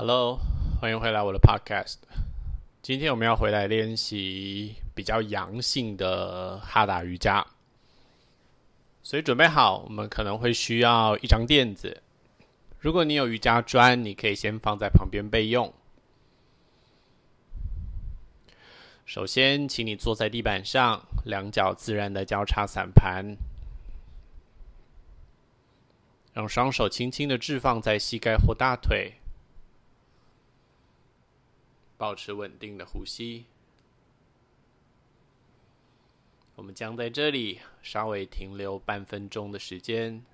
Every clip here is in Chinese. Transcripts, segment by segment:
Hello，欢迎回来我的 Podcast。今天我们要回来练习比较阳性的哈达瑜伽，所以准备好，我们可能会需要一张垫子。如果你有瑜伽砖，你可以先放在旁边备用。首先，请你坐在地板上，两脚自然的交叉散盘，让双手轻轻的置放在膝盖或大腿。保持稳定的呼吸，我们将在这里稍微停留半分钟的时间。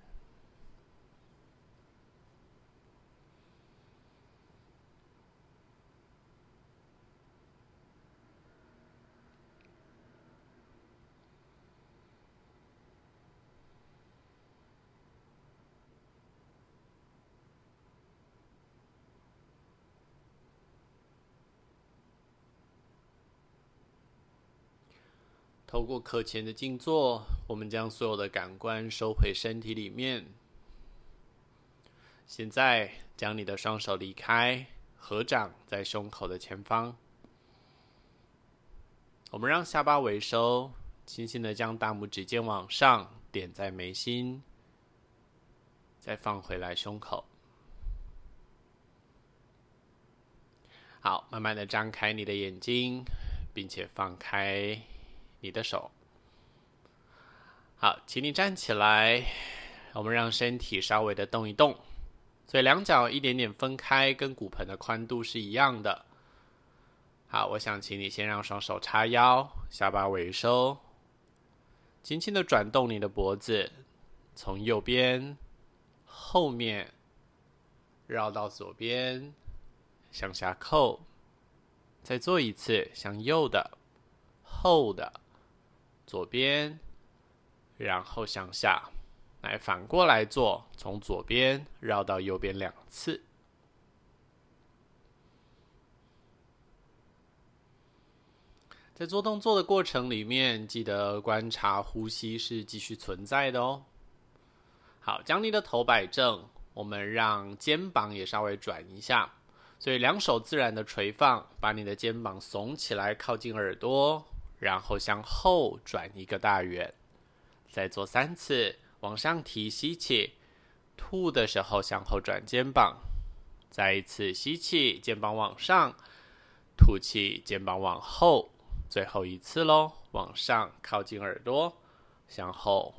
透过课前的静坐，我们将所有的感官收回身体里面。现在，将你的双手离开，合掌在胸口的前方。我们让下巴微收，轻轻的将大拇指尖往上点在眉心，再放回来胸口。好，慢慢的张开你的眼睛，并且放开。你的手，好，请你站起来。我们让身体稍微的动一动，所以两脚一点点分开，跟骨盆的宽度是一样的。好，我想请你先让双手叉腰，下巴微收，轻轻的转动你的脖子，从右边后面绕到左边，向下扣，再做一次，向右的后的。左边，然后向下，来反过来做，从左边绕到右边两次。在做动作的过程里面，记得观察呼吸是继续存在的哦。好，将你的头摆正，我们让肩膀也稍微转一下，所以两手自然的垂放，把你的肩膀耸起来，靠近耳朵。然后向后转一个大圆，再做三次，往上提，吸气，吐的时候向后转肩膀，再一次吸气，肩膀往上，吐气，肩膀往后，最后一次喽，往上靠近耳朵，向后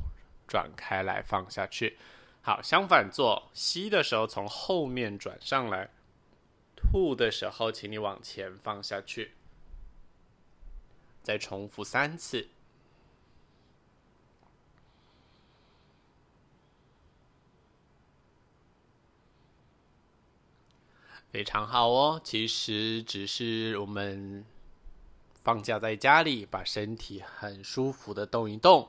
转开来放下去。好，相反做，吸的时候从后面转上来，吐的时候请你往前放下去。再重复三次，非常好哦。其实只是我们放假在家里，把身体很舒服的动一动。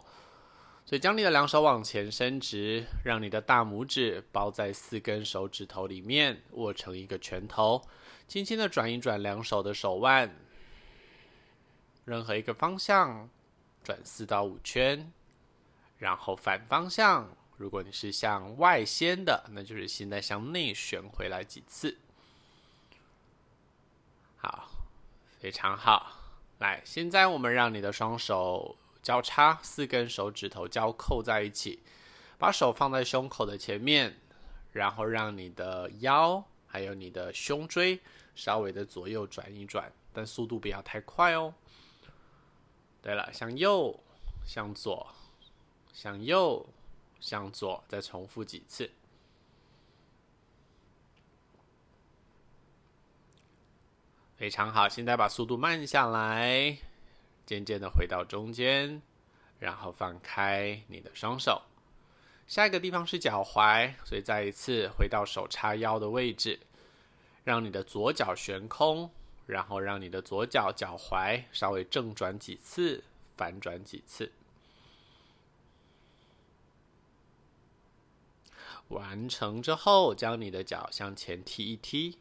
所以，将你的两手往前伸直，让你的大拇指包在四根手指头里面，握成一个拳头，轻轻的转一转两手的手腕。任何一个方向转四到五圈，然后反方向，如果你是向外掀的，那就是现在向内旋回来几次。好，非常好。来，现在我们让你的双手交叉，四根手指头交扣在一起，把手放在胸口的前面，然后让你的腰还有你的胸椎稍微的左右转一转，但速度不要太快哦。对了，向右，向左，向右，向左，再重复几次。非常好，现在把速度慢下来，渐渐的回到中间，然后放开你的双手。下一个地方是脚踝，所以再一次回到手叉腰的位置，让你的左脚悬空。然后让你的左脚脚踝稍微正转几次，反转几次。完成之后，将你的脚向前踢一踢。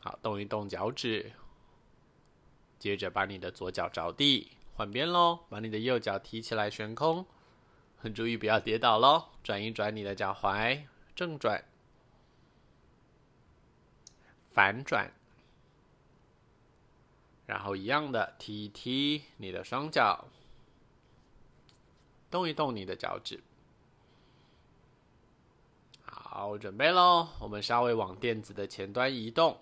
好，动一动脚趾。接着把你的左脚着地，换边喽。把你的右脚提起来悬空，很注意不要跌倒喽。转一转你的脚踝，正转。反转，然后一样的踢一踢你的双脚，动一动你的脚趾。好，准备喽！我们稍微往垫子的前端移动。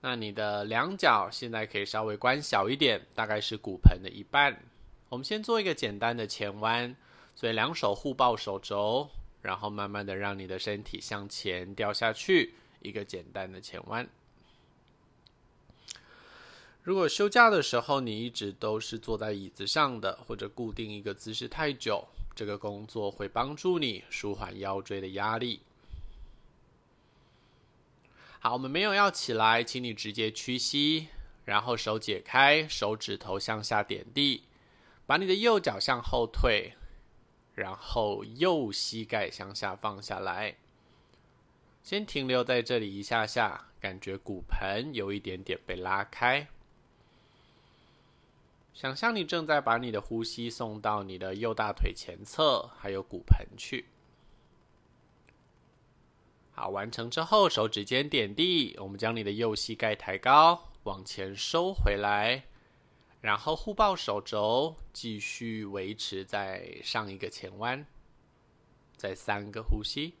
那你的两脚现在可以稍微关小一点，大概是骨盆的一半。我们先做一个简单的前弯，所以两手互抱手肘，然后慢慢的让你的身体向前掉下去，一个简单的前弯。如果休假的时候你一直都是坐在椅子上的，或者固定一个姿势太久，这个工作会帮助你舒缓腰椎的压力。好，我们没有要起来，请你直接屈膝，然后手解开，手指头向下点地，把你的右脚向后退，然后右膝盖向下放下来，先停留在这里一下下，感觉骨盆有一点点被拉开。想象你正在把你的呼吸送到你的右大腿前侧，还有骨盆去。好，完成之后，手指尖点地，我们将你的右膝盖抬高，往前收回来，然后互抱手肘，继续维持在上一个前弯，再三个呼吸。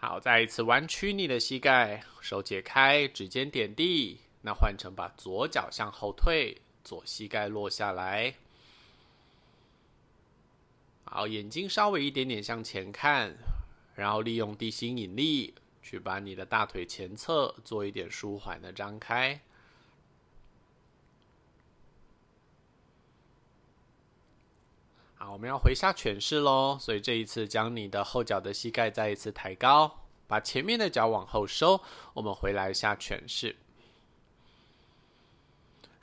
好，再一次弯曲你的膝盖，手解开，指尖点地。那换成把左脚向后退，左膝盖落下来。好，眼睛稍微一点点向前看，然后利用地心引力去把你的大腿前侧做一点舒缓的张开。好，我们要回下犬式喽，所以这一次将你的后脚的膝盖再一次抬高，把前面的脚往后收，我们回来下犬式。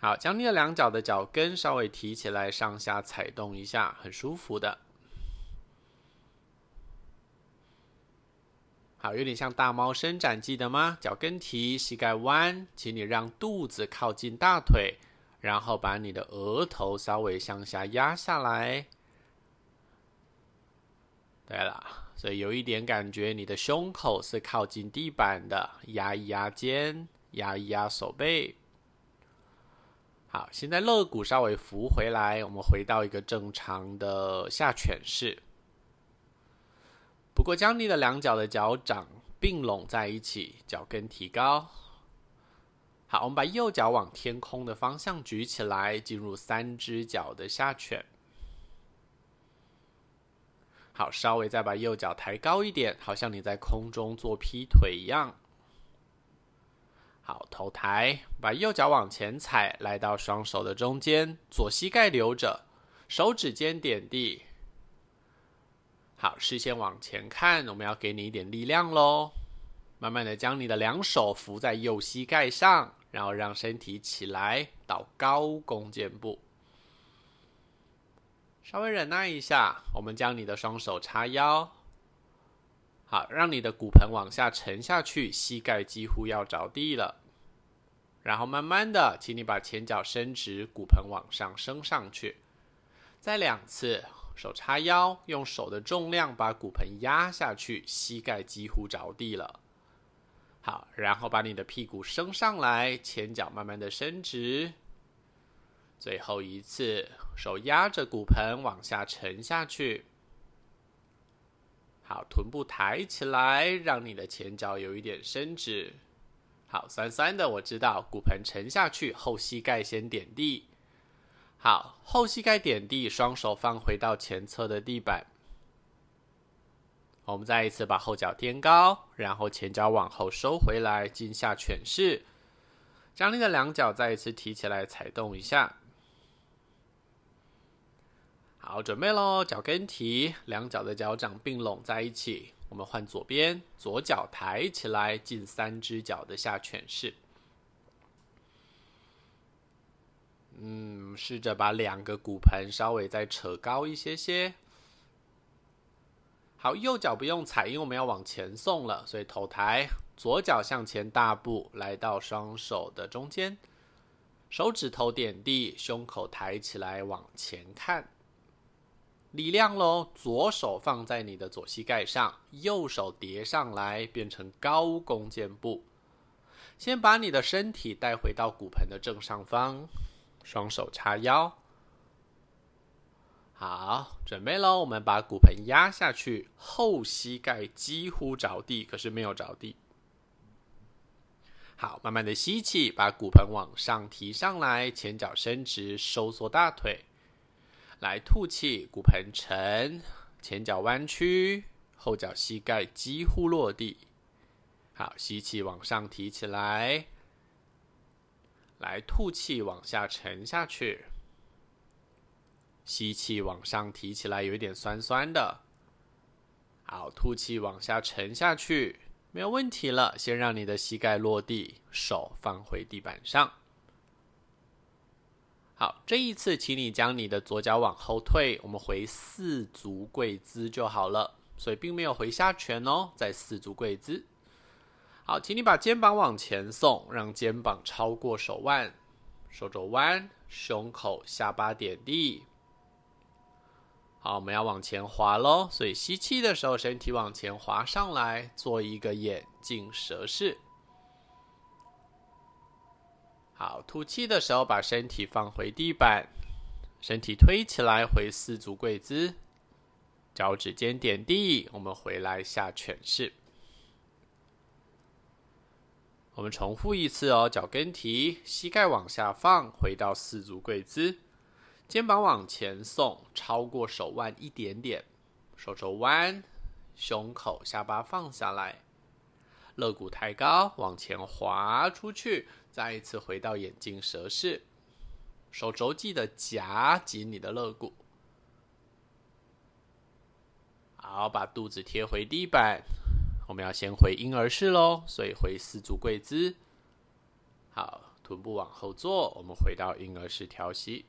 好，将你的两脚的脚跟稍微提起来，上下踩动一下，很舒服的。好，有点像大猫伸展，记得吗？脚跟提，膝盖弯，请你让肚子靠近大腿，然后把你的额头稍微向下压下来。对了，所以有一点感觉，你的胸口是靠近地板的，压一压肩，压一压手背。好，现在肋骨稍微扶回来，我们回到一个正常的下犬式。不过，将你的两脚的脚掌并拢在一起，脚跟提高。好，我们把右脚往天空的方向举起来，进入三只脚的下犬。好，稍微再把右脚抬高一点，好像你在空中做劈腿一样。好，头抬，把右脚往前踩，来到双手的中间，左膝盖留着，手指尖点地。好，视线往前看，我们要给你一点力量喽。慢慢的将你的两手扶在右膝盖上，然后让身体起来，到高弓箭步。稍微忍耐一下，我们将你的双手叉腰，好，让你的骨盆往下沉下去，膝盖几乎要着地了。然后慢慢的，请你把前脚伸直，骨盆往上升上去。再两次，手叉腰，用手的重量把骨盆压下去，膝盖几乎着地了。好，然后把你的屁股升上来，前脚慢慢的伸直。最后一次，手压着骨盆往下沉下去。好，臀部抬起来，让你的前脚有一点伸直。好，酸酸的，我知道。骨盆沉下去，后膝盖先点地。好，后膝盖点地，双手放回到前侧的地板。我们再一次把后脚垫高，然后前脚往后收回来，进下犬式。将你的两脚再一次提起来，踩动一下。好，准备喽！脚跟提，两脚的脚掌并拢在一起。我们换左边，左脚抬起来，进三只脚的下犬式。嗯，试着把两个骨盆稍微再扯高一些些。好，右脚不用踩，因为我们要往前送了，所以头抬，左脚向前大步，来到双手的中间，手指头点地，胸口抬起来，往前看。力量喽，左手放在你的左膝盖上，右手叠上来，变成高弓箭步。先把你的身体带回到骨盆的正上方，双手叉腰。好，准备喽，我们把骨盆压下去，后膝盖几乎着地，可是没有着地。好，慢慢的吸气，把骨盆往上提上来，前脚伸直，收缩大腿。来吐气，骨盆沉，前脚弯曲，后脚膝盖几乎落地。好，吸气往上提起来，来吐气往下沉下去。吸气往上提起来，有一点酸酸的。好，吐气往下沉下去，没有问题了。先让你的膝盖落地，手放回地板上。好，这一次，请你将你的左脚往后退，我们回四足跪姿就好了。所以并没有回下拳哦，在四足跪姿。好，请你把肩膀往前送，让肩膀超过手腕，手肘弯，胸口下巴点地。好，我们要往前滑喽。所以吸气的时候，身体往前滑上来，做一个眼镜蛇式。好，吐气的时候，把身体放回地板，身体推起来，回四足跪姿，脚趾尖点地。我们回来下犬式。我们重复一次哦，脚跟提，膝盖往下放，回到四足跪姿，肩膀往前送，超过手腕一点点，手肘弯，胸口下巴放下来。肋骨抬高，往前滑出去，再一次回到眼镜蛇式。手肘记得夹紧你的肋骨。好，把肚子贴回地板。我们要先回婴儿式喽，所以回四足跪姿。好，臀部往后坐，我们回到婴儿式调息。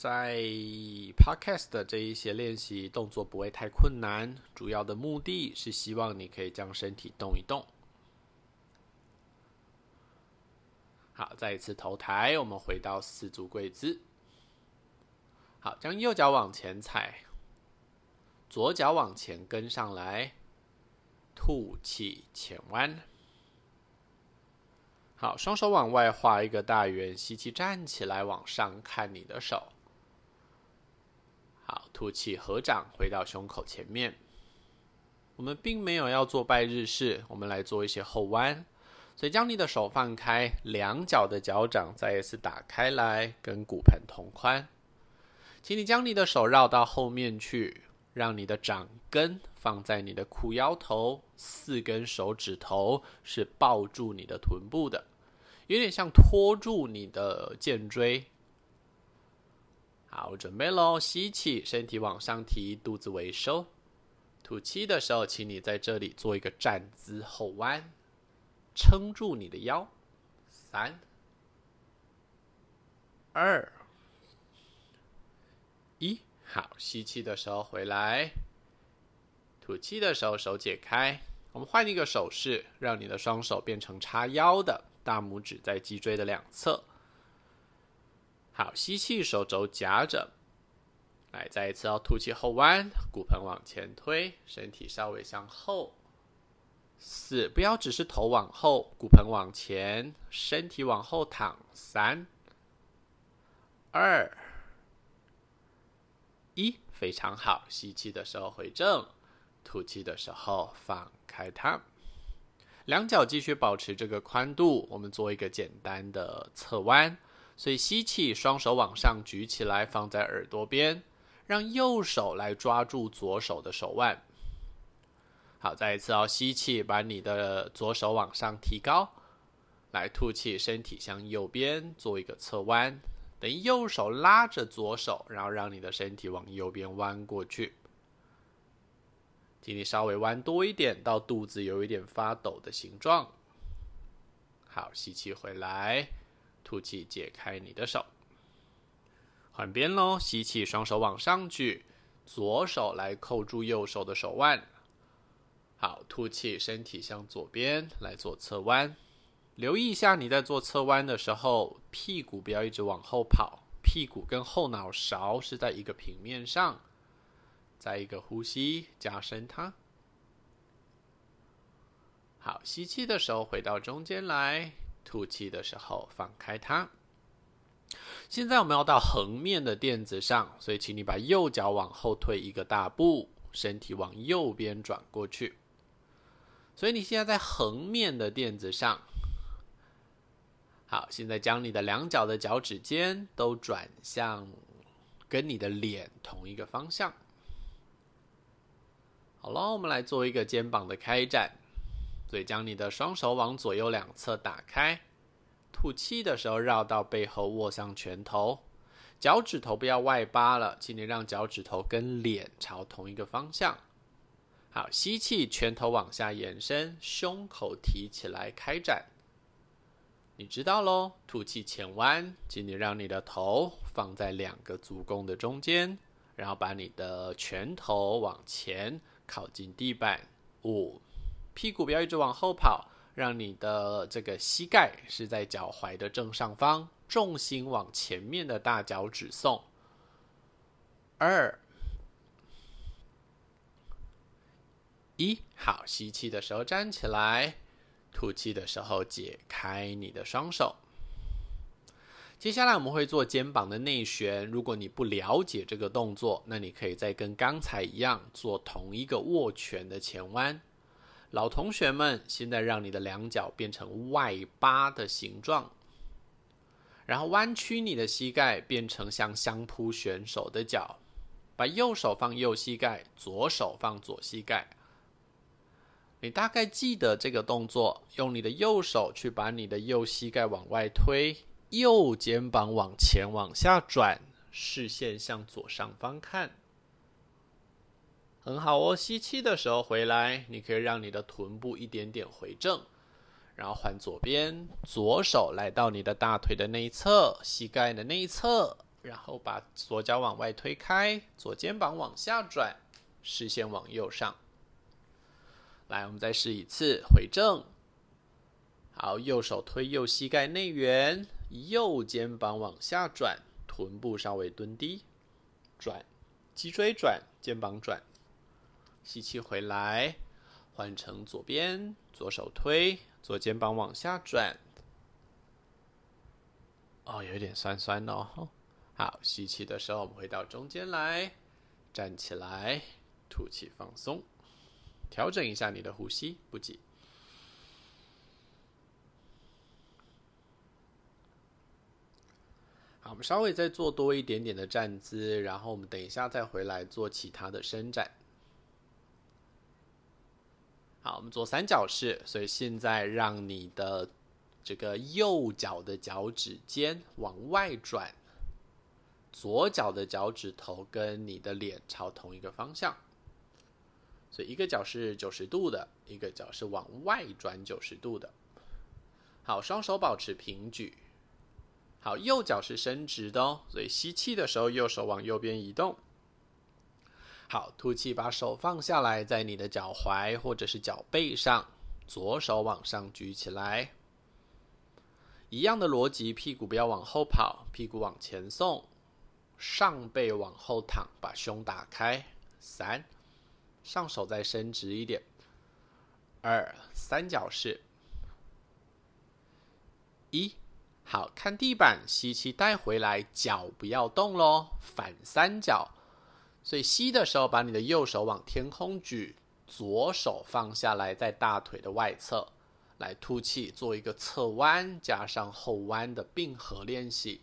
在 Podcast 的这一些练习动作不会太困难，主要的目的是希望你可以将身体动一动。好，再一次头抬，我们回到四足跪姿。好，将右脚往前踩，左脚往前跟上来，吐气前弯。好，双手往外画一个大圆，吸气站起来，往上看你的手。吐气合掌回到胸口前面。我们并没有要做拜日式，我们来做一些后弯。所以将你的手放开，两脚的脚掌再一次打开来，跟骨盆同宽。请你将你的手绕到后面去，让你的掌根放在你的裤腰头，四根手指头是抱住你的臀部的，有点像托住你的肩椎。好，准备喽！吸气，身体往上提，肚子微收。吐气的时候，请你在这里做一个站姿后弯，撑住你的腰。三、二、一。好，吸气的时候回来，吐气的时候手解开。我们换一个手势，让你的双手变成叉腰的，大拇指在脊椎的两侧。好，吸气，手肘夹着，来，再一次要吐气后弯，骨盆往前推，身体稍微向后。四，不要只是头往后，骨盆往前，身体往后躺。三、二、一，非常好。吸气的时候回正，吐气的时候放开它。两脚继续保持这个宽度，我们做一个简单的侧弯。所以吸气，双手往上举起来，放在耳朵边，让右手来抓住左手的手腕。好，再一次哦，吸气，把你的左手往上提高，来吐气，身体向右边做一个侧弯，等右手拉着左手，然后让你的身体往右边弯过去。请你稍微弯多一点，到肚子有一点发抖的形状。好，吸气回来。吐气，解开你的手。换边喽，吸气，双手往上举，左手来扣住右手的手腕。好，吐气，身体向左边来做侧弯，留意一下你在做侧弯的时候，屁股不要一直往后跑，屁股跟后脑勺是在一个平面上。再一个呼吸，加深它。好，吸气的时候回到中间来，吐气的时候放开它。现在我们要到横面的垫子上，所以请你把右脚往后退一个大步，身体往右边转过去。所以你现在在横面的垫子上。好，现在将你的两脚的脚趾尖都转向跟你的脸同一个方向。好了，我们来做一个肩膀的开展，所以将你的双手往左右两侧打开，吐气的时候绕到背后握上拳头，脚趾头不要外八了，请你让脚趾头跟脸朝同一个方向。好，吸气，拳头往下延伸，胸口提起来开展。你知道喽，吐气前弯，请你让你的头放在两个足弓的中间，然后把你的拳头往前。靠近地板，五，屁股不要一直往后跑，让你的这个膝盖是在脚踝的正上方，重心往前面的大脚趾送。二，一，好，吸气的时候站起来，吐气的时候解开你的双手。接下来我们会做肩膀的内旋。如果你不了解这个动作，那你可以再跟刚才一样做同一个握拳的前弯。老同学们，现在让你的两脚变成外八的形状，然后弯曲你的膝盖，变成像相扑选手的脚。把右手放右膝盖，左手放左膝盖。你大概记得这个动作，用你的右手去把你的右膝盖往外推。右肩膀往前往下转，视线向左上方看，很好哦。吸气的时候回来，你可以让你的臀部一点点回正，然后换左边，左手来到你的大腿的内侧，膝盖的内侧，然后把左脚往外推开，左肩膀往下转，视线往右上。来，我们再试一次，回正。好，右手推右膝盖内缘。右肩膀往下转，臀部稍微蹲低，转，脊椎转，肩膀转，吸气回来，换成左边，左手推，左肩膀往下转。哦，有点酸酸哦。好，吸气的时候，我们回到中间来，站起来，吐气放松，调整一下你的呼吸，不急。好，我们稍微再做多一点点的站姿，然后我们等一下再回来做其他的伸展。好，我们做三角式，所以现在让你的这个右脚的脚趾尖往外转，左脚的脚趾头跟你的脸朝同一个方向，所以一个脚是九十度的，一个脚是往外转九十度的。好，双手保持平举。好，右脚是伸直的哦，所以吸气的时候，右手往右边移动。好，吐气，把手放下来，在你的脚踝或者是脚背上，左手往上举起来。一样的逻辑，屁股不要往后跑，屁股往前送，上背往后躺，把胸打开。三，上手再伸直一点。二，三角式。一。好，看地板，吸气带回来，脚不要动喽，反三角。所以吸的时候，把你的右手往天空举，左手放下来，在大腿的外侧，来吐气，做一个侧弯加上后弯的并合练习。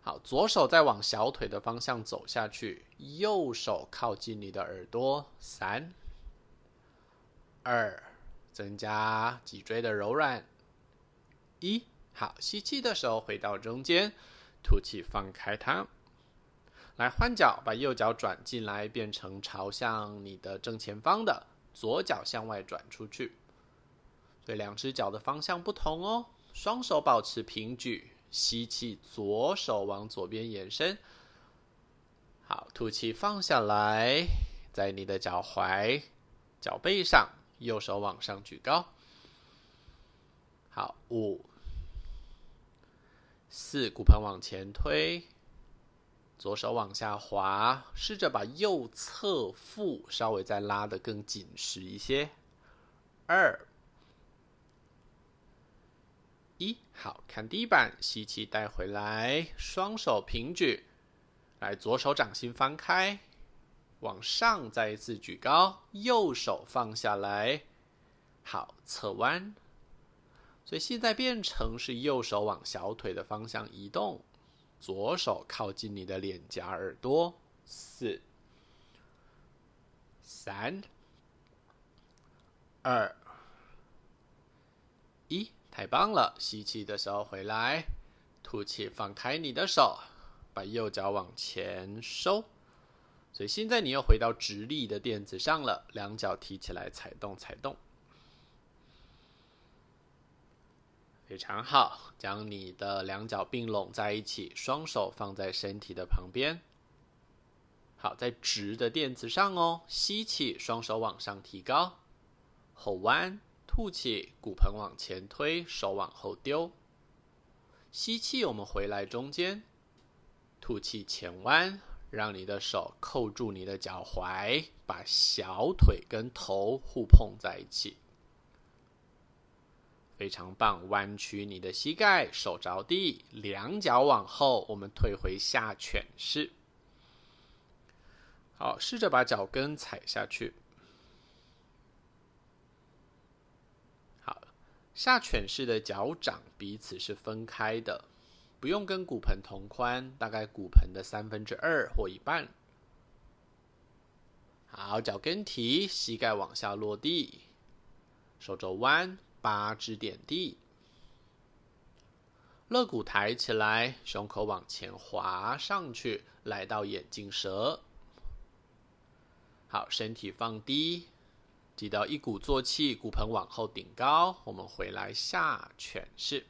好，左手再往小腿的方向走下去，右手靠近你的耳朵，三、二，增加脊椎的柔软，一。好，吸气的时候回到中间，吐气放开它。来换脚，把右脚转进来，变成朝向你的正前方的，左脚向外转出去。所以两只脚的方向不同哦。双手保持平举，吸气，左手往左边延伸。好，吐气放下来，在你的脚踝、脚背上，右手往上举高。好，五、四，骨盆往前推，左手往下滑，试着把右侧腹稍微再拉得更紧实一些。二、一，好，看地板，吸气带回来，双手平举，来，左手掌心翻开，往上再一次举高，右手放下来，好，侧弯。所以现在变成是右手往小腿的方向移动，左手靠近你的脸颊耳朵。四、三、二、一，太棒了！吸气的时候回来，吐气放开你的手，把右脚往前收。所以现在你又回到直立的垫子上了，两脚提起来踩动踩动。非常好，将你的两脚并拢在一起，双手放在身体的旁边。好，在直的垫子上哦。吸气，双手往上提高，后弯，吐气，骨盆往前推，手往后丢。吸气，我们回来中间，吐气前弯，让你的手扣住你的脚踝，把小腿跟头互碰在一起。非常棒，弯曲你的膝盖，手着地，两脚往后，我们退回下犬式。好，试着把脚跟踩下去。好，下犬式的脚掌彼此是分开的，不用跟骨盆同宽，大概骨盆的三分之二或一半。好，脚跟提，膝盖往下落地，手肘弯。八支点地，肋骨抬起来，胸口往前滑上去，来到眼镜蛇。好，身体放低，记得一鼓作气，骨盆往后顶高。我们回来下犬式，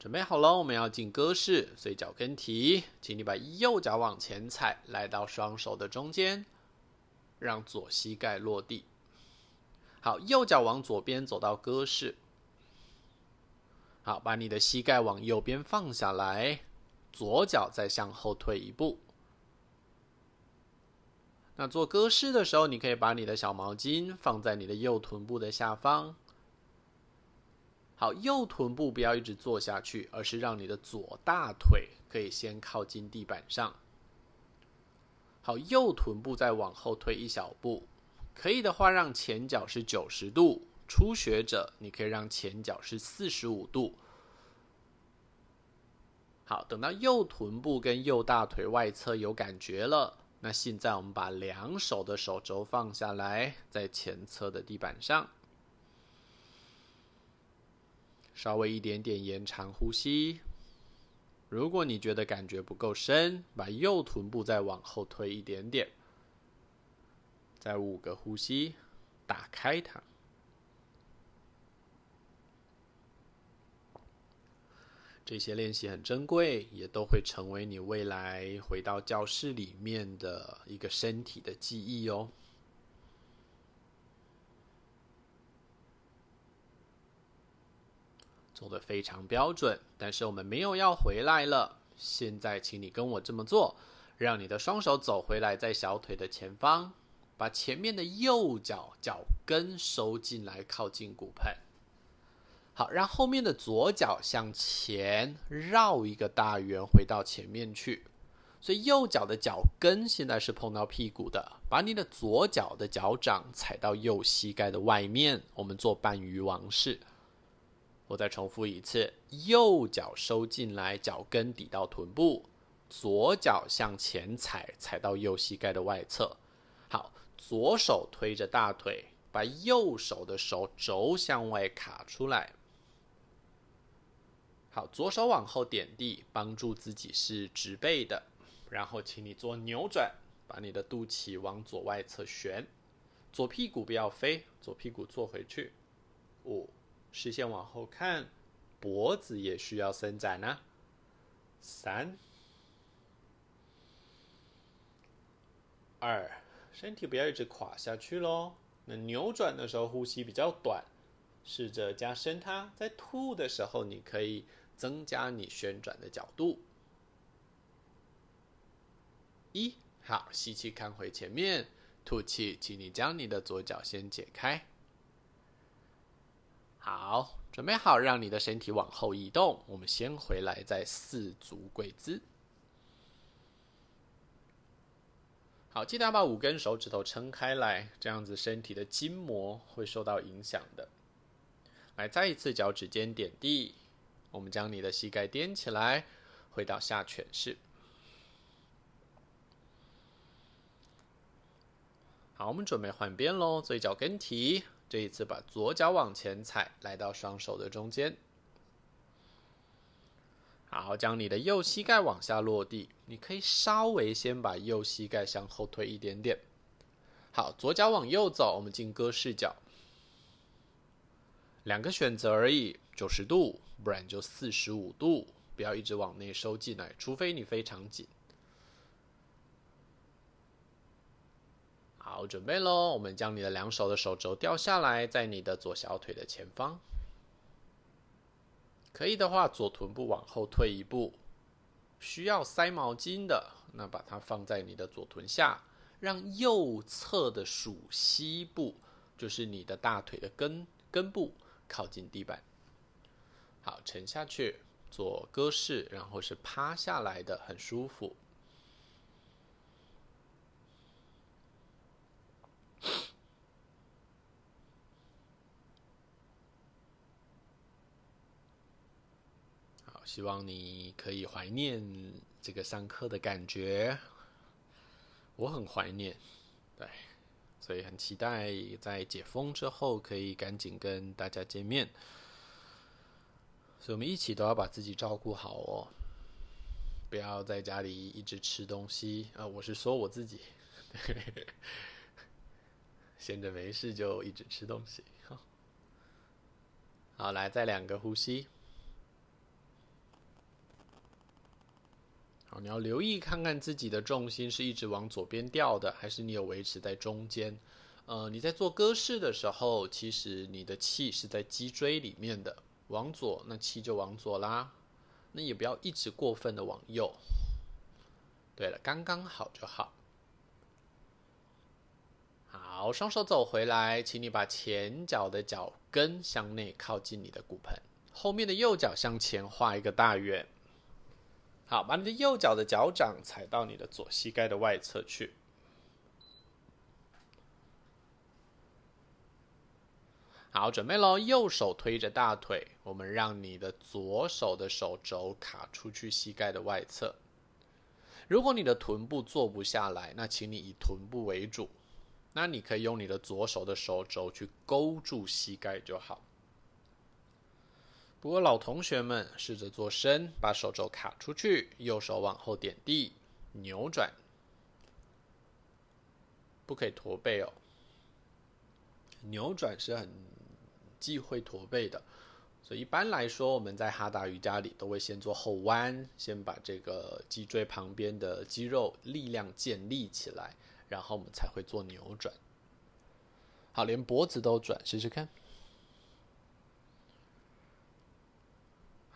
准备好了，我们要进鸽式，所以脚跟提，请你把右脚往前踩，来到双手的中间，让左膝盖落地。好，右脚往左边走到鸽式。好，把你的膝盖往右边放下来，左脚再向后退一步。那做鸽式的时候，你可以把你的小毛巾放在你的右臀部的下方。好，右臀部不要一直坐下去，而是让你的左大腿可以先靠近地板上。好，右臀部再往后退一小步。可以的话，让前脚是九十度。初学者，你可以让前脚是四十五度。好，等到右臀部跟右大腿外侧有感觉了，那现在我们把两手的手肘放下来，在前侧的地板上，稍微一点点延长呼吸。如果你觉得感觉不够深，把右臀部再往后推一点点。再五个呼吸，打开它。这些练习很珍贵，也都会成为你未来回到教室里面的一个身体的记忆哦。做得非常标准，但是我们没有要回来了。现在，请你跟我这么做，让你的双手走回来，在小腿的前方。把前面的右脚脚跟收进来，靠近骨盆。好，让后面的左脚向前绕一个大圆，回到前面去。所以右脚的脚跟现在是碰到屁股的，把你的左脚的脚掌踩到右膝盖的外面。我们做半鱼王式。我再重复一次：右脚收进来，脚跟抵到臀部，左脚向前踩，踩到右膝盖的外侧。好。左手推着大腿，把右手的手肘向外卡出来。好，左手往后点地，帮助自己是直背的。然后，请你做扭转，把你的肚脐往左外侧旋，左屁股不要飞，左屁股坐回去。五，视线往后看，脖子也需要伸展呢。三，二。身体不要一直垮下去喽。那扭转的时候呼吸比较短，试着加深它，在吐的时候，你可以增加你旋转的角度。一，好，吸气看回前面，吐气，请你将你的左脚先解开。好，准备好，让你的身体往后移动。我们先回来，再四足跪姿。好，记得要把五根手指头撑开来，这样子身体的筋膜会受到影响的。来，再一次脚趾尖点地，我们将你的膝盖踮起来，回到下犬式。好，我们准备换边喽，所以脚跟提，这一次把左脚往前踩，来到双手的中间。好，将你的右膝盖往下落地，你可以稍微先把右膝盖向后推一点点。好，左脚往右走，我们进歌视角，两个选择而已，九十度，不然就四十五度，不要一直往内收进来，除非你非常紧。好，准备喽！我们将你的两手的手肘掉下来，在你的左小腿的前方。可以的话，左臀部往后退一步。需要塞毛巾的，那把它放在你的左臀下，让右侧的属膝部，就是你的大腿的根根部，靠近地板。好，沉下去，左鸽式，然后是趴下来的，很舒服。希望你可以怀念这个上课的感觉，我很怀念，对，所以很期待在解封之后可以赶紧跟大家见面。所以我们一起都要把自己照顾好哦，不要在家里一直吃东西啊！我是说我自己，闲着没事就一直吃东西。好，好，来，再两个呼吸。你要留意看看自己的重心是一直往左边掉的，还是你有维持在中间？呃，你在做鸽式的时候，其实你的气是在脊椎里面的，往左那气就往左啦，那也不要一直过分的往右。对了，刚刚好就好。好，双手走回来，请你把前脚的脚跟向内靠近你的骨盆，后面的右脚向前画一个大圆。好，把你的右脚的脚掌踩到你的左膝盖的外侧去。好，准备喽！右手推着大腿，我们让你的左手的手肘卡出去膝盖的外侧。如果你的臀部坐不下来，那请你以臀部为主。那你可以用你的左手的手肘去勾住膝盖就好。不过，老同学们试着做深，把手肘卡出去，右手往后点地，扭转，不可以驼背哦。扭转是很忌讳驼背的，所以一般来说，我们在哈达瑜伽里都会先做后弯，先把这个脊椎旁边的肌肉力量建立起来，然后我们才会做扭转。好，连脖子都转，试试看。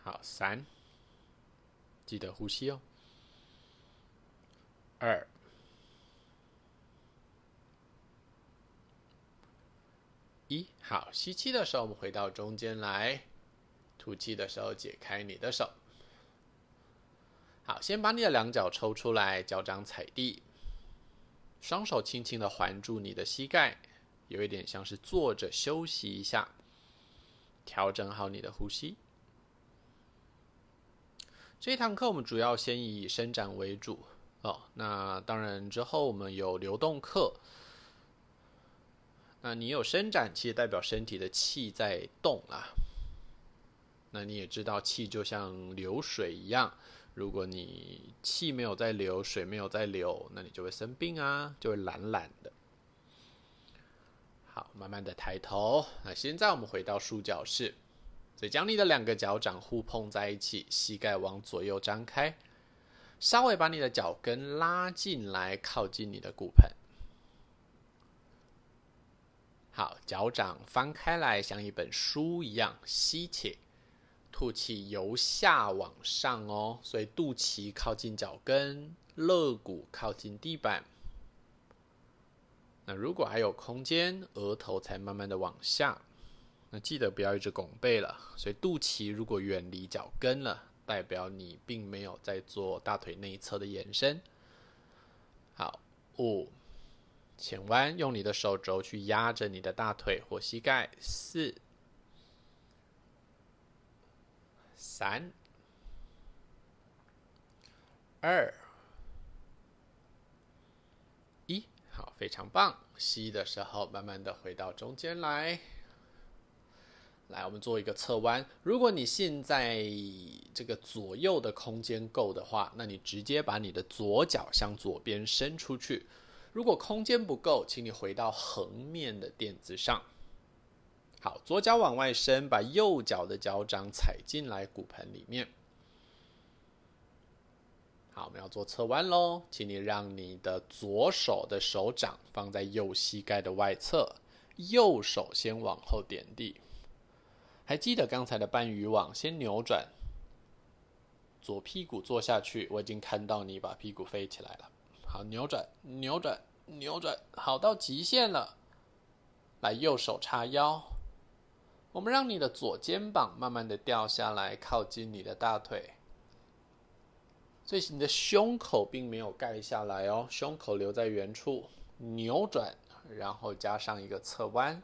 好，三，记得呼吸哦。二，一，好，吸气的时候，我们回到中间来；吐气的时候，解开你的手。好，先把你的两脚抽出来，脚掌踩地，双手轻轻的环住你的膝盖，有一点像是坐着休息一下，调整好你的呼吸。这堂课我们主要先以伸展为主哦。那当然之后我们有流动课。那你有伸展，其实代表身体的气在动啦。那你也知道，气就像流水一样，如果你气没有在流，水没有在流，那你就会生病啊，就会懒懒的。好，慢慢的抬头。那现在我们回到束脚式。所以，将你的两个脚掌互碰在一起，膝盖往左右张开，稍微把你的脚跟拉进来，靠近你的骨盆。好，脚掌翻开来，像一本书一样，吸气，吐气，由下往上哦。所以肚脐靠近脚跟，肋骨靠近地板。那如果还有空间，额头才慢慢的往下。记得不要一直拱背了。所以肚脐如果远离脚跟了，代表你并没有在做大腿内侧的延伸。好，五。前弯，用你的手肘去压着你的大腿或膝盖。四、三、二、一，好，非常棒。吸的时候，慢慢的回到中间来。来，我们做一个侧弯。如果你现在这个左右的空间够的话，那你直接把你的左脚向左边伸出去。如果空间不够，请你回到横面的垫子上。好，左脚往外伸，把右脚的脚掌踩进来骨盆里面。好，我们要做侧弯喽，请你让你的左手的手掌放在右膝盖的外侧，右手先往后点地。还记得刚才的半鱼网，先扭转，左屁股坐下去。我已经看到你把屁股飞起来了。好，扭转，扭转，扭转，好，到极限了。来，右手叉腰，我们让你的左肩膀慢慢的掉下来，靠近你的大腿。所以你的胸口并没有盖下来哦，胸口留在原处。扭转，然后加上一个侧弯。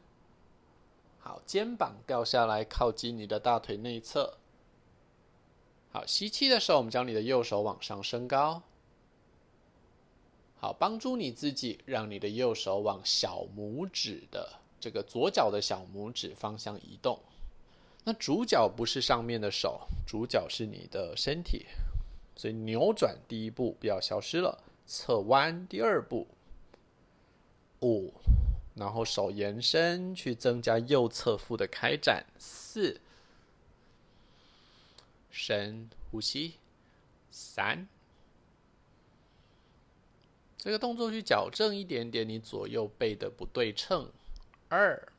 好，肩膀掉下来，靠近你的大腿内侧。好，吸气的时候，我们将你的右手往上升高。好，帮助你自己，让你的右手往小拇指的这个左脚的小拇指方向移动。那主角不是上面的手，主角是你的身体。所以扭转第一步不要消失了，侧弯第二步。五，然后手延伸去增加右侧腹的开展。四，深呼吸。三。这个动作去矫正一点点你左右背的不对称。二、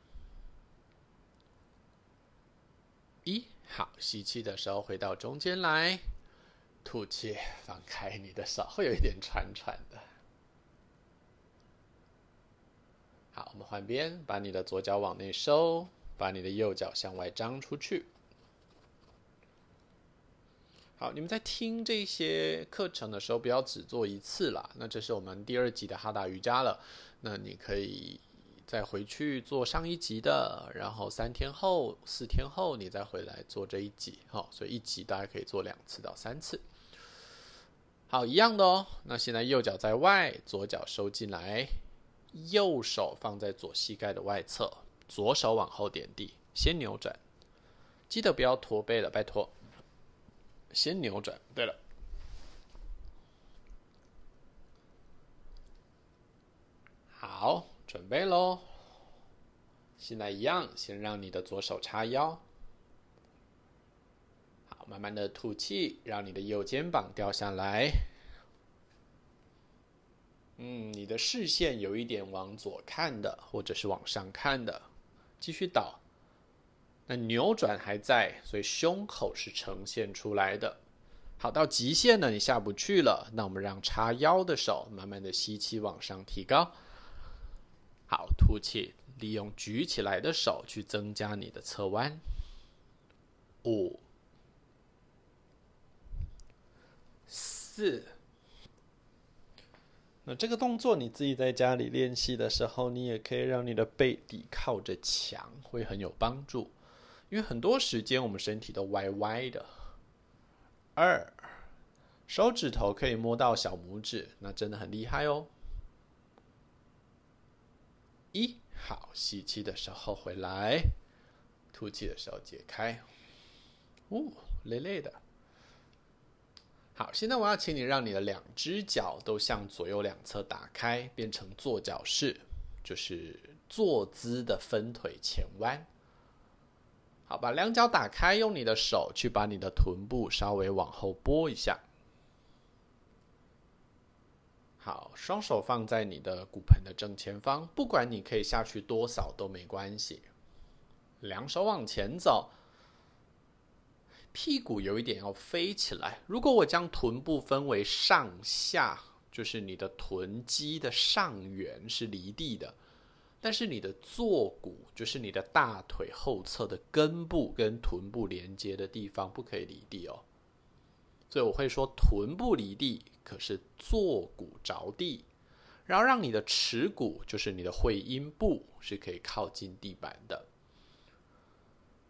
一，好，吸气的时候回到中间来，吐气放开你的手，会有一点喘喘的。好，我们换边，把你的左脚往内收，把你的右脚向外张出去。好，你们在听这些课程的时候，不要只做一次啦。那这是我们第二集的哈达瑜伽了。那你可以再回去做上一集的，然后三天后、四天后你再回来做这一集。好，所以一集大概可以做两次到三次。好，一样的哦。那现在右脚在外，左脚收进来，右手放在左膝盖的外侧，左手往后点地，先扭转，记得不要驼背了，拜托。先扭转，对了，好，准备喽。现在一样，先让你的左手叉腰，好，慢慢的吐气，让你的右肩膀掉下来。嗯，你的视线有一点往左看的，或者是往上看的，继续倒。那扭转还在，所以胸口是呈现出来的。好，到极限了，你下不去了。那我们让叉腰的手慢慢的吸气往上提高。好，吐气，利用举起来的手去增加你的侧弯。五、四。那这个动作你自己在家里练习的时候，你也可以让你的背抵靠着墙，会很有帮助。因为很多时间我们身体都歪歪的。二，手指头可以摸到小拇指，那真的很厉害哦。一，好，吸气的时候回来，吐气的时候解开。哦，累累的。好，现在我要请你让你的两只脚都向左右两侧打开，变成坐脚式，就是坐姿的分腿前弯。好，把两脚打开，用你的手去把你的臀部稍微往后拨一下。好，双手放在你的骨盆的正前方，不管你可以下去多少都没关系。两手往前走，屁股有一点要飞起来。如果我将臀部分为上下，就是你的臀肌的上缘是离地的，但是你的坐骨，就是你的大腿后侧的根部跟臀部连接的地方，不可以离地哦。所以我会说臀部离地，可是坐骨着地，然后让你的耻骨，就是你的会阴部，是可以靠近地板的。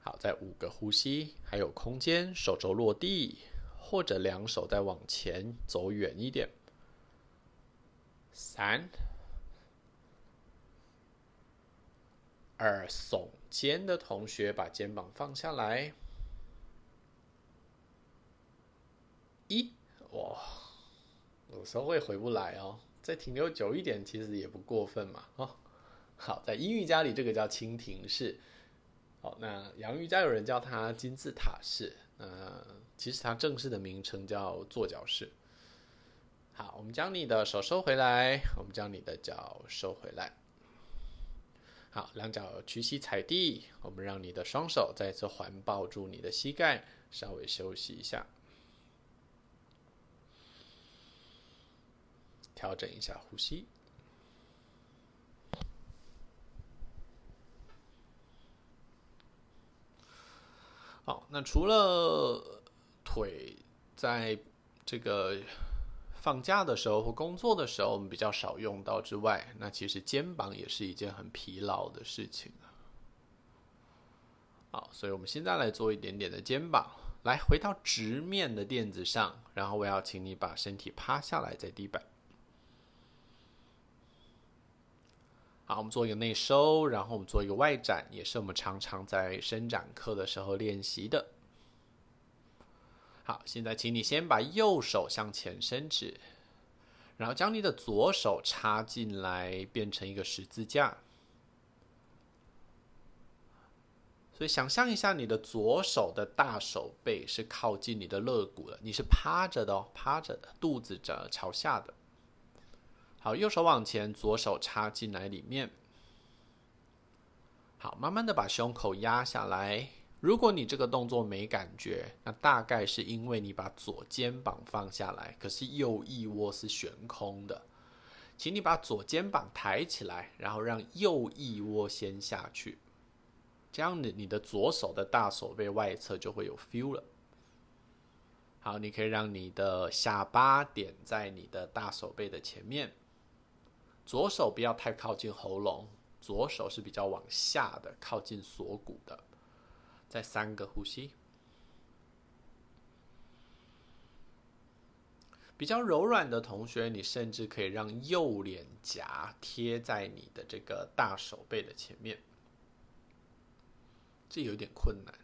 好，再五个呼吸，还有空间，手肘落地，或者两手再往前走远一点。三、二，耸肩的同学把肩膀放下来。一，哇，有时候会回不来哦。再停留久一点，其实也不过分嘛。哦，好，在英语家里，这个叫蜻蜓式。好，那阳瑜伽有人叫它金字塔式，呃，其实它正式的名称叫坐脚式。好，我们将你的手收回来，我们将你的脚收回来。好，两脚屈膝踩地，我们让你的双手再次环抱住你的膝盖，稍微休息一下，调整一下呼吸。好，那除了腿在这个放假的时候或工作的时候，我们比较少用到之外，那其实肩膀也是一件很疲劳的事情。好，所以我们现在来做一点点的肩膀，来回到直面的垫子上，然后我要请你把身体趴下来在地板。好，我们做一个内收，然后我们做一个外展，也是我们常常在伸展课的时候练习的。好，现在请你先把右手向前伸直，然后将你的左手插进来，变成一个十字架。所以想象一下，你的左手的大手背是靠近你的肋骨的，你是趴着的哦，趴着的，肚子着朝下的。好，右手往前，左手插进来里面。好，慢慢的把胸口压下来。如果你这个动作没感觉，那大概是因为你把左肩膀放下来，可是右腋窝是悬空的。请你把左肩膀抬起来，然后让右腋窝先下去，这样你你的左手的大手背外侧就会有 feel 了。好，你可以让你的下巴点在你的大手背的前面。左手不要太靠近喉咙，左手是比较往下的，靠近锁骨的。再三个呼吸，比较柔软的同学，你甚至可以让右脸颊贴在你的这个大手背的前面，这有点困难。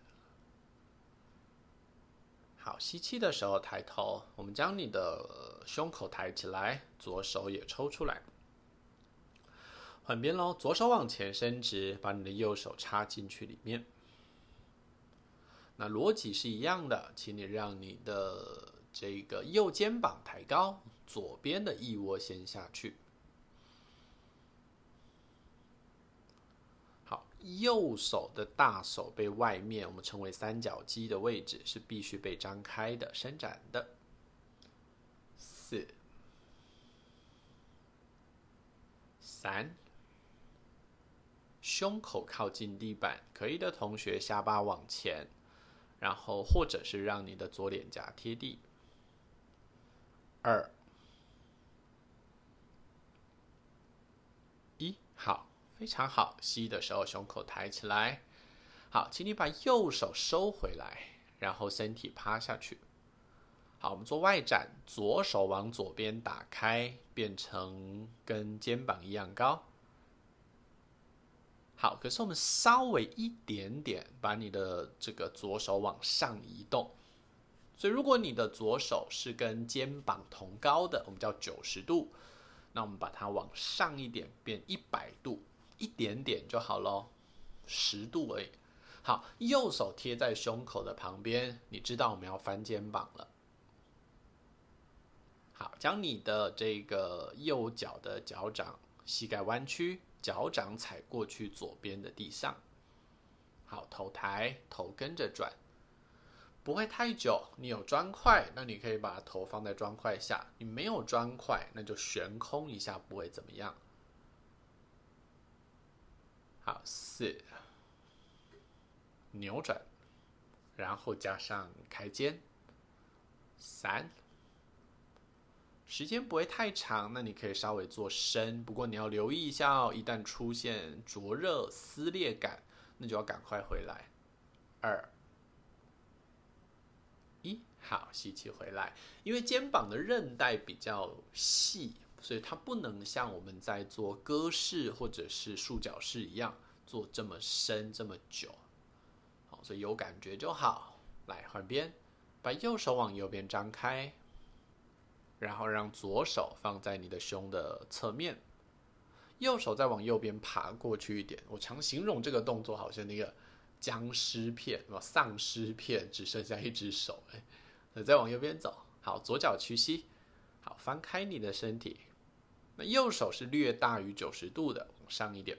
好，吸气的时候抬头，我们将你的胸口抬起来，左手也抽出来。换边喽，左手往前伸直，把你的右手插进去里面。那逻辑是一样的，请你让你的这个右肩膀抬高，左边的腋窝先下去。好，右手的大手背外面，我们称为三角肌的位置，是必须被张开的、伸展的。四、三。胸口靠近地板，可以的同学下巴往前，然后或者是让你的左脸颊贴地。二、一，好，非常好。吸的时候胸口抬起来。好，请你把右手收回来，然后身体趴下去。好，我们做外展，左手往左边打开，变成跟肩膀一样高。好，可是我们稍微一点点把你的这个左手往上移动，所以如果你的左手是跟肩膀同高的，我们叫九十度，那我们把它往上一点，变一百度，一点点就好喽，十度而已。好，右手贴在胸口的旁边，你知道我们要翻肩膀了。好，将你的这个右脚的脚掌膝盖弯曲，脚掌踩过去左边的地上。好，头抬，头跟着转，不会太久。你有砖块，那你可以把头放在砖块下；你没有砖块，那就悬空一下，不会怎么样。好，四，扭转，然后加上开肩，三，时间不会太长，那你可以稍微做深，不过你要留意一下哦，一旦出现灼热撕裂感。那就要赶快回来，二、一，好，吸气回来。因为肩膀的韧带比较细，所以它不能像我们在做鸽式或者是束脚式一样做这么深这么久。好，所以有感觉就好。来换边，把右手往右边张开，然后让左手放在你的胸的侧面。右手再往右边爬过去一点，我常形容这个动作好像那个僵尸片，是吧？丧尸片只剩下一只手，哎，那再往右边走，好，左脚屈膝，好，翻开你的身体，那右手是略大于九十度的，往上一点，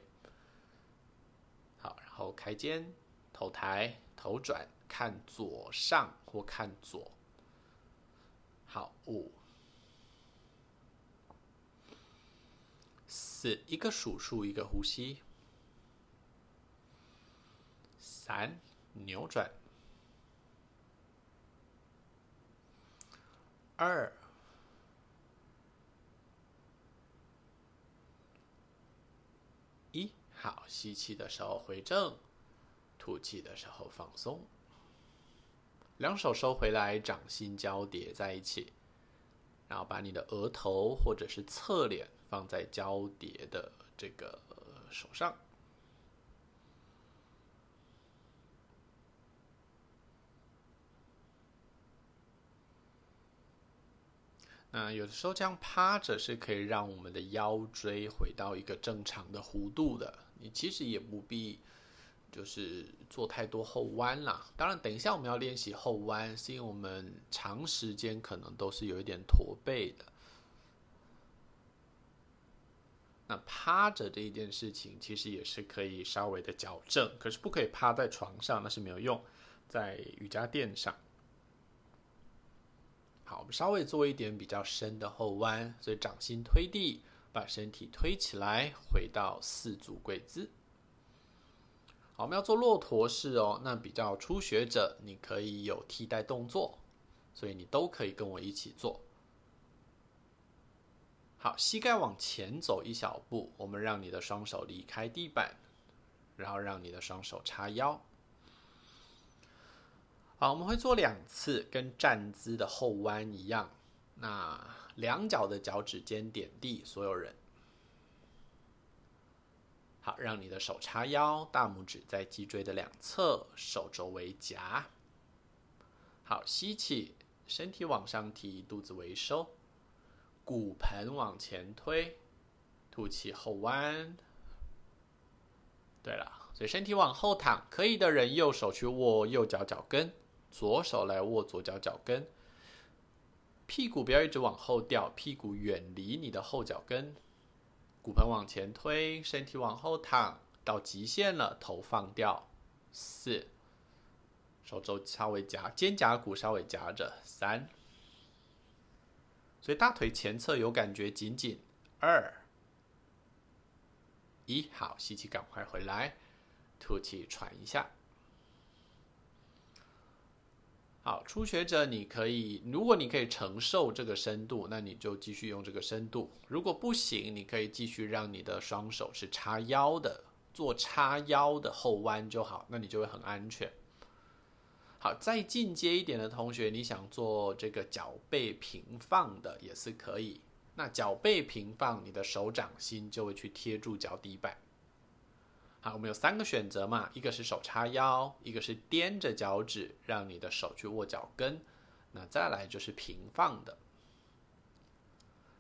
好，然后开肩，头抬，头转，看左上或看左，好，五。四，一个数数，一个呼吸。三，扭转。二，一，好，吸气的时候回正，吐气的时候放松。两手收回来，掌心交叠在一起，然后把你的额头或者是侧脸。放在交叠的这个手上。那有的时候这样趴着是可以让我们的腰椎回到一个正常的弧度的。你其实也不必就是做太多后弯啦。当然，等一下我们要练习后弯，是因为我们长时间可能都是有一点驼背的。那趴着这一件事情，其实也是可以稍微的矫正，可是不可以趴在床上，那是没有用，在瑜伽垫上。好，我们稍微做一点比较深的后弯，所以掌心推地，把身体推起来，回到四足跪姿。好，我们要做骆驼式哦。那比较初学者，你可以有替代动作，所以你都可以跟我一起做。好，膝盖往前走一小步，我们让你的双手离开地板，然后让你的双手叉腰。好，我们会做两次，跟站姿的后弯一样。那两脚的脚趾尖点地，所有人。好，让你的手叉腰，大拇指在脊椎的两侧，手肘为夹。好，吸气，身体往上提，肚子微收。骨盆往前推，吐气后弯。对了，所以身体往后躺，可以的人右手去握右脚脚跟，左手来握左脚脚跟。屁股不要一直往后掉，屁股远离你的后脚跟。骨盆往前推，身体往后躺，到极限了，头放掉。四，手肘稍微夹，肩胛骨稍微夹着。三。所以大腿前侧有感觉紧紧，二、一，好，吸气，赶快回来，吐气，喘一下。好，初学者你可以，如果你可以承受这个深度，那你就继续用这个深度。如果不行，你可以继续让你的双手是叉腰的，做叉腰的后弯就好，那你就会很安全。好，再进阶一点的同学，你想做这个脚背平放的也是可以。那脚背平放，你的手掌心就会去贴住脚底板。好，我们有三个选择嘛，一个是手叉腰，一个是踮着脚趾，让你的手去握脚跟。那再来就是平放的。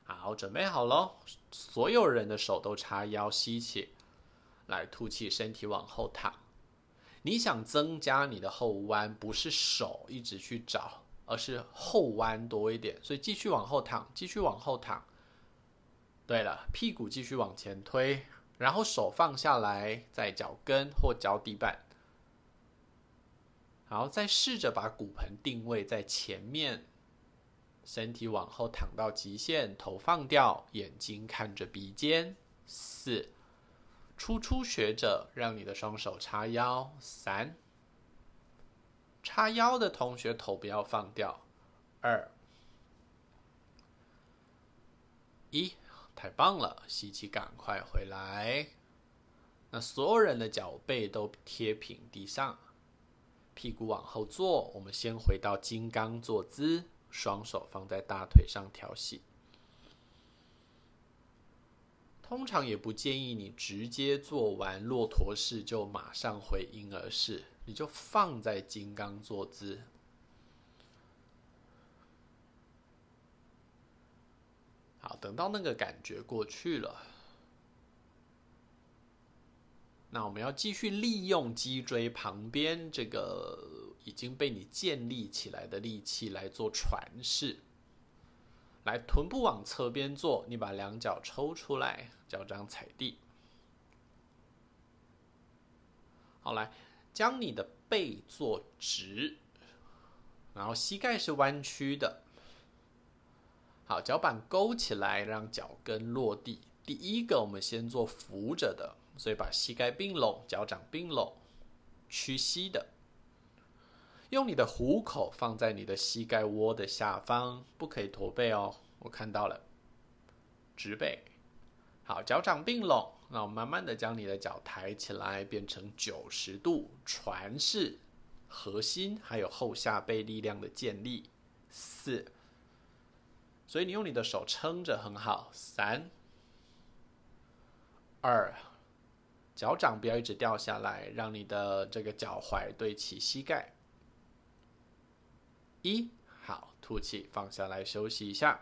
好，准备好喽，所有人的手都叉腰，吸气，来吐气，身体往后躺。你想增加你的后弯，不是手一直去找，而是后弯多一点。所以继续往后躺，继续往后躺。对了，屁股继续往前推，然后手放下来在脚跟或脚底板，然后再试着把骨盆定位在前面，身体往后躺到极限，头放掉，眼睛看着鼻尖。四，初初学者让你的双手叉腰。三，叉腰的同学头不要放掉。二，一。太棒了，吸气，赶快回来。那所有人的脚背都贴平地上，屁股往后坐。我们先回到金刚坐姿，双手放在大腿上调息。通常也不建议你直接做完骆驼式就马上回婴儿式，你就放在金刚坐姿。好，等到那个感觉过去了，那我们要继续利用脊椎旁边这个已经被你建立起来的力气来做传式。来，臀部往侧边坐，你把两脚抽出来，脚掌踩地。好，来，将你的背坐直，然后膝盖是弯曲的。好，脚板勾起来，让脚跟落地。第一个，我们先做扶着的，所以把膝盖并拢，脚掌并拢，屈膝的。用你的虎口放在你的膝盖窝的下方，不可以驼背哦。我看到了，直背。好，脚掌并拢，那我慢慢的将你的脚抬起来，变成九十度传式，核心还有后下背力量的建立。四。所以你用你的手撑着很好，三、二，脚掌不要一直掉下来，让你的这个脚踝对齐膝盖。一，好，吐气，放下来休息一下。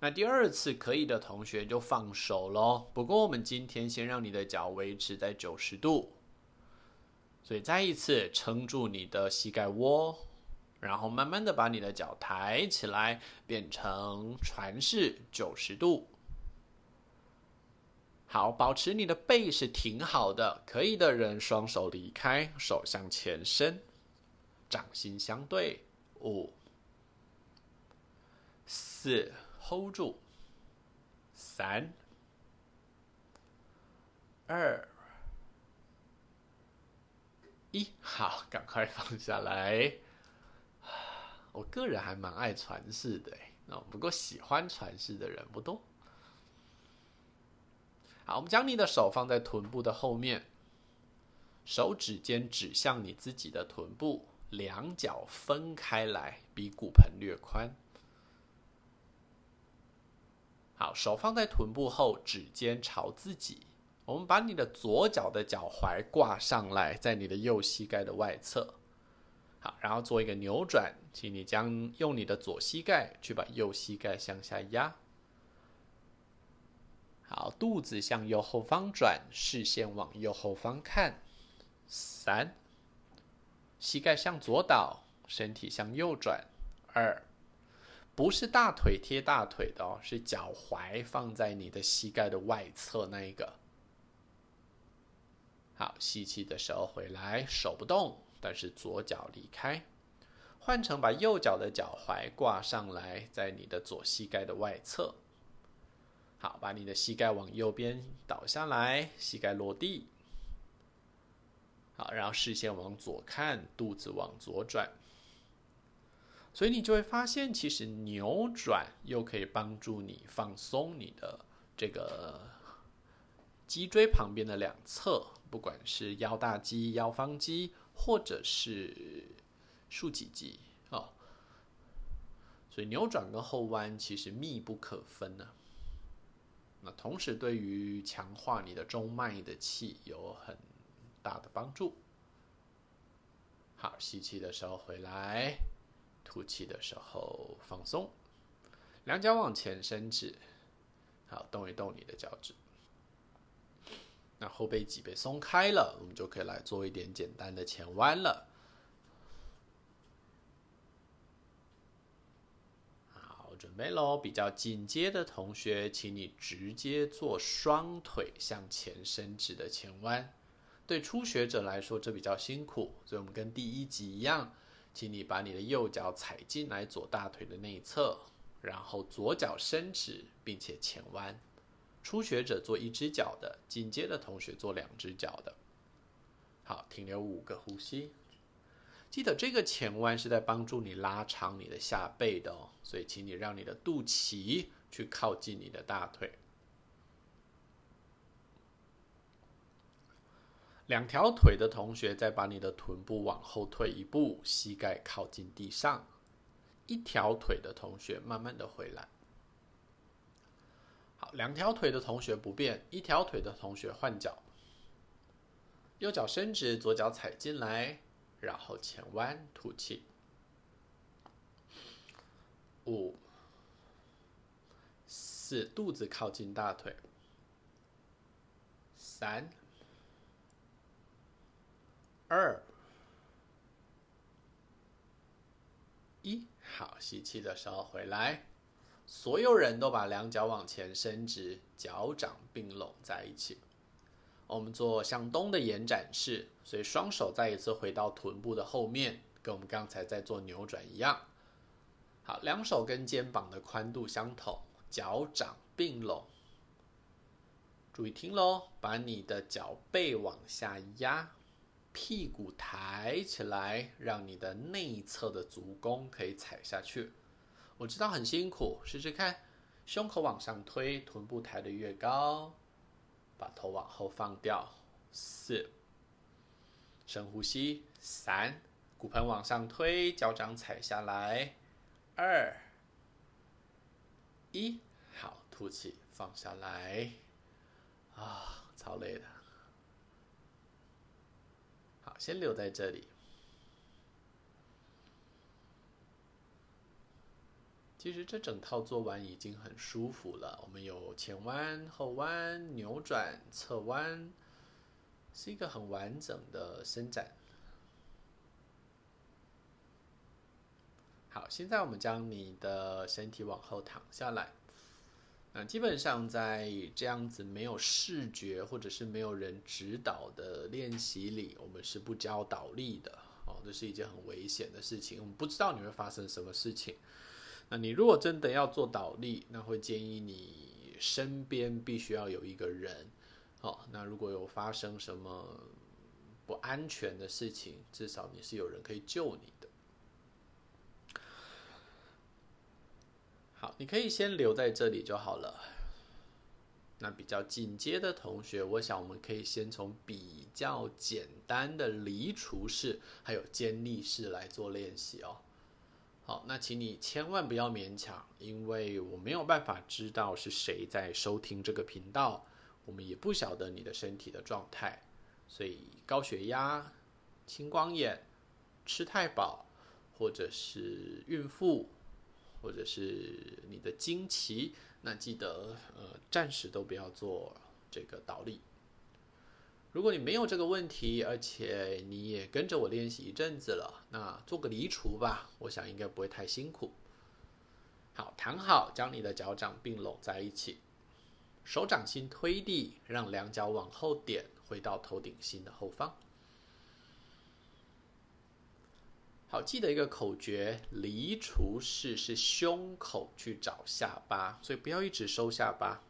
那第二次可以的同学就放手喽。不过我们今天先让你的脚维持在九十度，所以再一次撑住你的膝盖窝。然后慢慢的把你的脚抬起来，变成船式九十度。好，保持你的背是挺好的。可以的人双手离开，手向前伸，掌心相对。五、四，hold 住。三、二、一，好，赶快放下来。我个人还蛮爱传世的，那，不过喜欢传世的人不多。好，我们将你的手放在臀部的后面，手指尖指向你自己的臀部，两脚分开来，比骨盆略宽。好，手放在臀部后，指尖朝自己。我们把你的左脚的脚踝挂上来，在你的右膝盖的外侧。好，然后做一个扭转，请你将用你的左膝盖去把右膝盖向下压。好，肚子向右后方转，视线往右后方看。三，膝盖向左倒，身体向右转。二，不是大腿贴大腿的哦，是脚踝放在你的膝盖的外侧那一个。好，吸气的时候回来，手不动。但是左脚离开，换成把右脚的脚踝挂上来，在你的左膝盖的外侧。好，把你的膝盖往右边倒下来，膝盖落地。好，然后视线往左看，肚子往左转。所以你就会发现，其实扭转又可以帮助你放松你的这个脊椎旁边的两侧，不管是腰大肌、腰方肌。或者是竖脊肌哦，所以扭转跟后弯其实密不可分呢、那同时对于强化你的中脉的气有很大的帮助。好，吸气的时候回来，吐气的时候放松，两脚往前伸直，好，动一动你的脚趾。那后背脊背松开了，我们就可以来做一点简单的前弯了。好准备喽！比较紧接的同学，请你直接做双腿向前伸直的前弯。对初学者来说，这比较辛苦，所以我们跟第一集一样，请你把你的右脚踩进来左大腿的内侧，然后左脚伸直，并且前弯。初学者做一只脚的，进阶的同学做两只脚的。好，停留五个呼吸。记得这个前弯是在帮助你拉长你的下背的哦，所以请你让你的肚脐去靠近你的大腿。两条腿的同学，再把你的臀部往后退一步，膝盖靠近地上。一条腿的同学，慢慢的回来。好，两条腿的同学不变，一条腿的同学换脚。右脚伸直，左脚踩进来，然后前弯吐气。五、四，肚子靠近大腿。三。二一，好，吸气的时候回来，所有人都把两脚往前伸直，脚掌并拢在一起。我们做向东的延展式，所以双手再一次回到臀部的后面，跟我们刚才在做扭转一样。好，两手跟肩膀的宽度相同，脚掌并拢。注意听喽，把你的脚背往下压。屁股抬起来，让你的内侧的足弓可以踩下去。我知道很辛苦，试试看。胸口往上推，臀部抬得越高，把头往后放掉。四，深呼吸。三，骨盆往上推，脚掌踩下来。二，一，好，吐气，放下来。啊，超累的。先留在这里。其实这整套做完已经很舒服了。我们有前弯、后弯、扭转、侧弯，是一个很完整的伸展。好，现在我们将你的身体往后躺下来。那基本上在这样子没有视觉或者是没有人指导的练习里，我们是不教倒立的哦，这是一件很危险的事情。我们不知道你会发生什么事情。那你如果真的要做倒立，那会建议你身边必须要有一个人哦。那如果有发生什么不安全的事情，至少你是有人可以救你的。好，你可以先留在这里就好了。那比较进阶的同学，我想我们可以先从比较简单的离除式还有肩力式来做练习哦。好，那请你千万不要勉强，因为我没有办法知道是谁在收听这个频道，我们也不晓得你的身体的状态，所以高血压、青光眼、吃太饱，或者是孕妇。或者是你的经期，那记得呃暂时都不要做这个倒立。如果你没有这个问题，而且你也跟着我练习一阵子了，那做个离除吧，我想应该不会太辛苦。好，躺好，将你的脚掌并拢在一起，手掌心推地，让两脚往后点，回到头顶心的后方。好，记得一个口诀：离除式是胸口去找下巴，所以不要一直收下巴。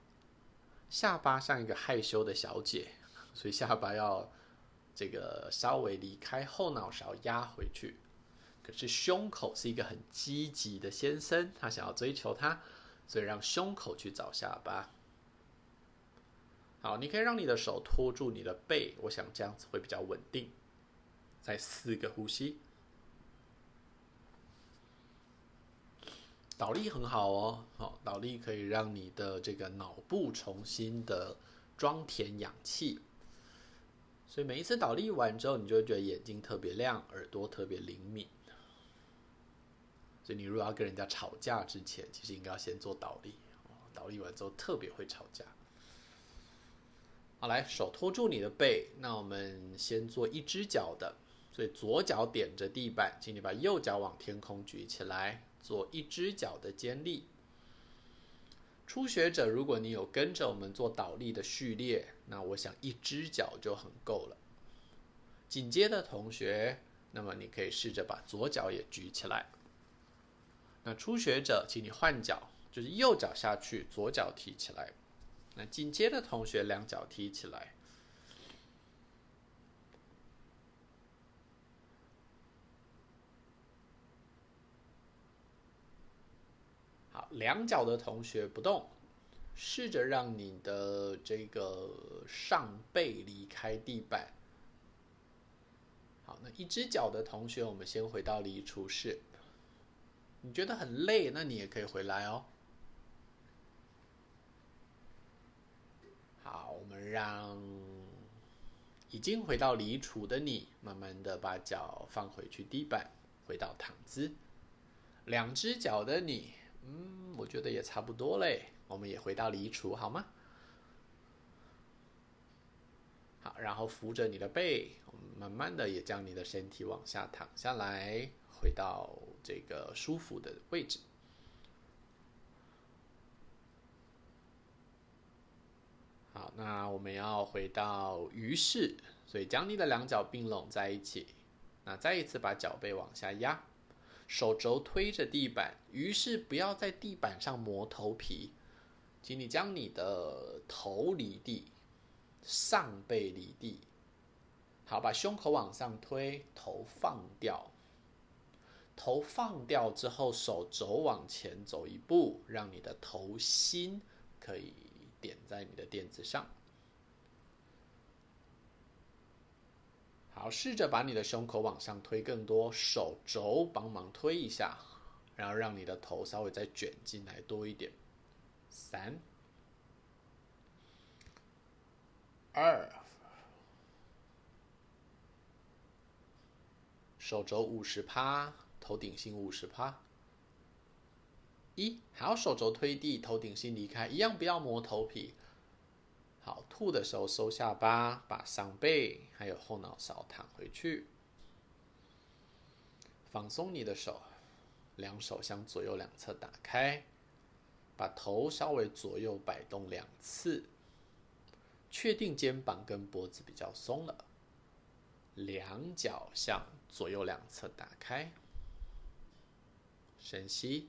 下巴像一个害羞的小姐，所以下巴要这个稍微离开后脑勺压回去。可是胸口是一个很积极的先生，他想要追求她，所以让胸口去找下巴。好，你可以让你的手托住你的背，我想这样子会比较稳定。再四个呼吸。倒立很好哦，好，倒立可以让你的这个脑部重新的装填氧气，所以每一次倒立完之后，你就会觉得眼睛特别亮，耳朵特别灵敏。所以你如果要跟人家吵架之前，其实应该要先做倒立，倒立完之后特别会吵架。好，来，手托住你的背，那我们先做一只脚的，所以左脚点着地板，请你把右脚往天空举起来。做一只脚的肩力，初学者，如果你有跟着我们做倒立的序列，那我想一只脚就很够了。紧接的同学，那么你可以试着把左脚也举起来。那初学者，请你换脚，就是右脚下去，左脚提起来。那紧接的同学，两脚提起来。好，两脚的同学不动，试着让你的这个上背离开地板。好，那一只脚的同学，我们先回到离除式。你觉得很累，那你也可以回来哦。好，我们让已经回到离除的你，慢慢的把脚放回去地板，回到躺姿。两只脚的你，嗯，我觉得也差不多嘞。我们也回到离除，好吗？好，然后扶着你的背，我们慢慢的也将你的身体往下躺下来。回到这个舒服的位置。好，那我们要回到鱼式，所以将你的两脚并拢在一起。那再一次把脚背往下压，手肘推着地板。于是不要在地板上磨头皮，请你将你的头离地，上背离地。好，把胸口往上推，头放掉。头放掉之后，手肘往前走一步，让你的头心可以点在你的垫子上。好，试着把你的胸口往上推更多，手肘帮忙推一下，然后让你的头稍微再卷进来多一点。三、二，手肘五十趴。头顶心五十趴，一，好手肘推地，头顶心离开，一样不要磨头皮。好，吐的时候收下巴，把上背还有后脑勺躺回去，放松你的手，两手向左右两侧打开，把头稍微左右摆动两次，确定肩膀跟脖子比较松了，两脚向左右两侧打开。深吸，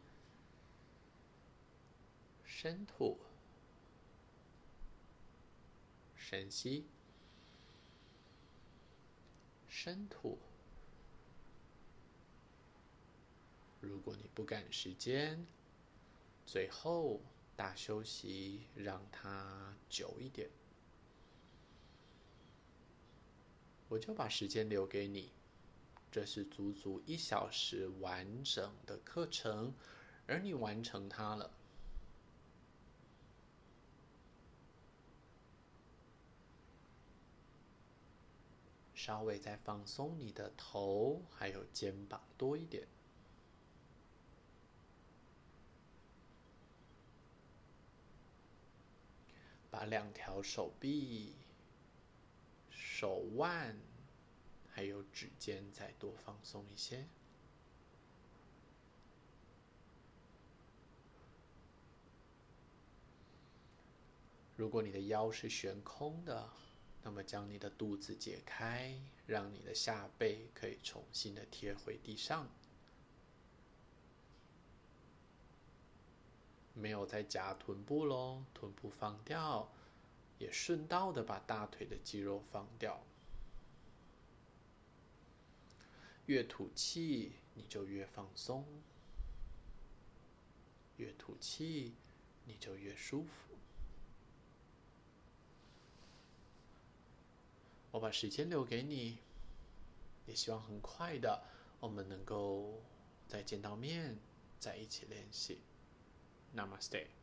深吐，深吸，深吐。如果你不赶时间，最后大休息，让它久一点，我就把时间留给你。这是足足一小时完整的课程，而你完成它了。稍微再放松你的头，还有肩膀多一点，把两条手臂、手腕。还有指尖，再多放松一些。如果你的腰是悬空的，那么将你的肚子解开，让你的下背可以重新的贴回地上。没有再夹臀部喽，臀部放掉，也顺道的把大腿的肌肉放掉。越吐气，你就越放松；越吐气，你就越舒服。我把时间留给你，也希望很快的，我们能够再见到面，再一起练习。Namaste。